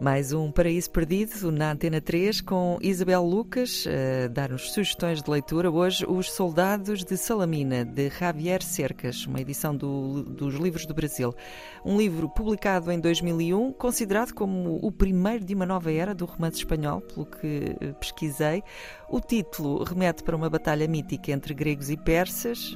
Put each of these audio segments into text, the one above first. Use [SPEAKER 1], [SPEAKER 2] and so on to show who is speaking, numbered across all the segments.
[SPEAKER 1] Mais um Paraíso Perdido na Antena 3 com Isabel Lucas a dar-nos sugestões de leitura. Hoje, Os Soldados de Salamina, de Javier Cercas, uma edição do, dos Livros do Brasil. Um livro publicado em 2001, considerado como o primeiro de uma nova era do romance espanhol, pelo que eh, pesquisei. O título remete para uma batalha mítica entre gregos e persas,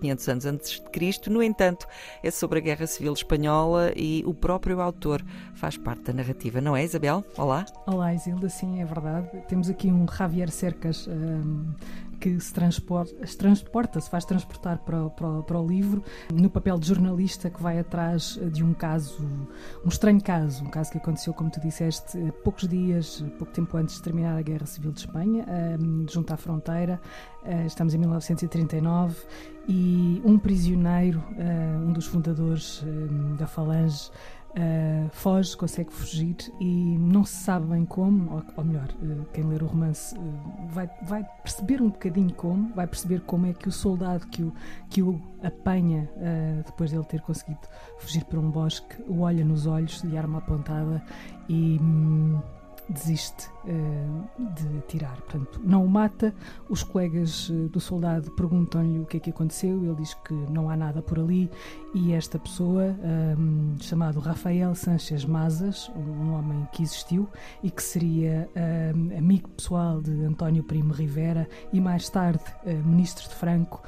[SPEAKER 1] 500 anos antes de Cristo. No entanto, é sobre a Guerra Civil Espanhola e o próprio autor faz parte da narrativa, é, Isabel? Olá.
[SPEAKER 2] Olá, Isilda, sim, é verdade. Temos aqui um Javier Cercas um, que se transporta, se transporta, se faz transportar para, para, para, o livro, no papel de jornalista que vai atrás de um caso, um estranho caso, um caso que aconteceu, como tu disseste, poucos dias, pouco tempo antes de terminar a Guerra Civil de Espanha, um, junto à fronteira. Uh, estamos em 1939 e um prisioneiro, uh, um dos fundadores uh, da Falange, Uh, foge, consegue fugir e não se sabe bem como, ou, ou melhor, uh, quem ler o romance uh, vai, vai perceber um bocadinho como, vai perceber como é que o soldado que o, que o apanha depois dele ter conseguido fugir para um bosque o olha nos olhos de arma apontada e. Hum, desiste uh, de tirar. Portanto, não o mata. Os colegas uh, do soldado perguntam-lhe o que é que aconteceu. Ele diz que não há nada por ali. E esta pessoa, um, chamado Rafael Sanchez Mazas, um homem que existiu e que seria um, amigo pessoal de António Primo Rivera e mais tarde uh, ministro de Franco,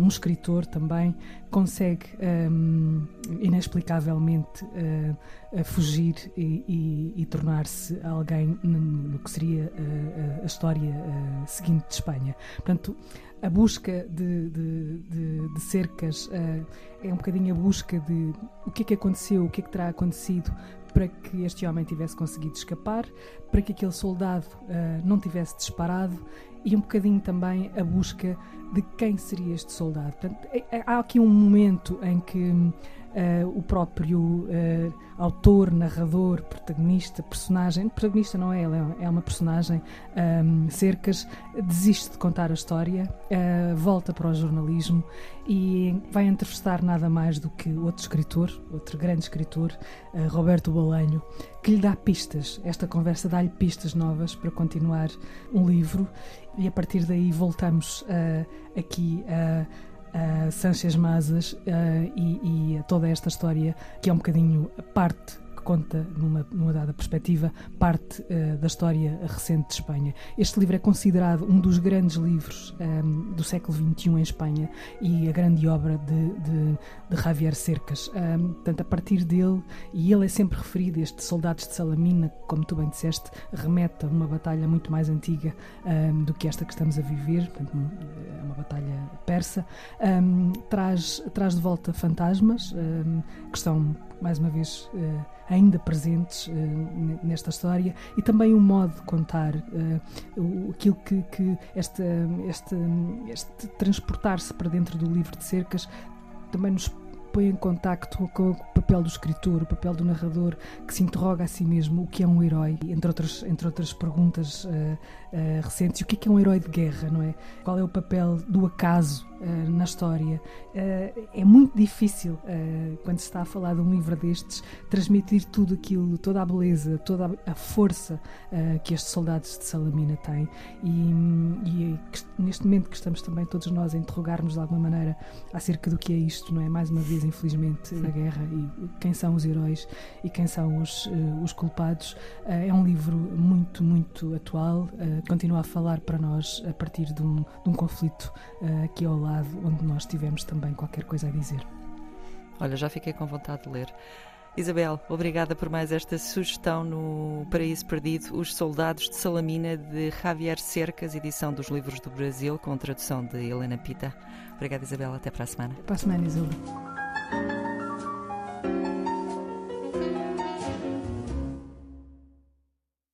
[SPEAKER 2] um escritor também, consegue um, inexplicavelmente fugir e, e, e tornar-se alguém no que seria uh, a história uh, seguinte de Espanha. Portanto, a busca de, de, de, de cercas é um bocadinho a busca de o que é que aconteceu, o que é que terá acontecido para que este homem tivesse conseguido escapar, para que aquele soldado não tivesse disparado e um bocadinho também a busca de quem seria este soldado. Portanto, é, é, há aqui um momento em que uh, o próprio uh, autor, narrador, protagonista, personagem, protagonista não é ele, é uma personagem, um, Cercas, desiste de contar a história, uh, volta para o jornalismo e vai entrevistar nada mais do que outro escritor, outro grande escritor, Roberto Bolanho, que lhe dá pistas. Esta conversa dá-lhe pistas novas para continuar um livro e a partir daí voltamos aqui a uh, Sanchez Mazas uh, e, e toda esta história que é um bocadinho parte conta, numa, numa dada perspectiva, parte uh, da história recente de Espanha. Este livro é considerado um dos grandes livros um, ehm, do século XXI em Espanha e a grande obra de, de, de Javier Cercas. Um, ehm, portanto, a partir dele, e ele é sempre referido, este Soldados de Salamina, como tu bem disseste, remete a uma batalha muito mais antiga um, ehm, do que esta que estamos a viver, portanto, é uma batalha persa, traz, traz de volta fantasmas que estão mais uma vez uh, ainda presentes uh, nesta história e também o modo de contar uh, aquilo que, que este, este, este transportar-se para dentro do livro de cercas também nos põe em contacto com o papel do escritor, o papel do narrador, que se interroga a si mesmo o que é um herói, entre outras, entre outras perguntas uh, uh, recentes, o que é, que é um herói de guerra, não é? Qual é o papel do acaso uh, na história? é muito difícil, quando se está a falar de um livro destes, transmitir tudo aquilo, toda a beleza, toda a força que estes soldados de Salamina têm. E, e neste momento que estamos também todos nós a interrogar-nos de alguma maneira acerca do que é isto, não é? Mais uma vez infelizmente, da guerra e quem são os heróis e quem são os, uh, os culpados. Uh, é um livro muito, muito atual, uh, continua a falar para nós a partir de um, de um conflito aqui ao lado, onde nós tivemos também qualquer coisa a dizer.
[SPEAKER 1] Olha, já fiquei com vontade de ler. Isabel, obrigada por mais esta sugestão no Paraíso Perdido, Os Soldados de Salamina, de Javier Cercas, edição dos Livros do Brasil, com tradução de Helena Pita. Obrigada, Isabel. Até para a semana.
[SPEAKER 2] Para a semana, Isilda.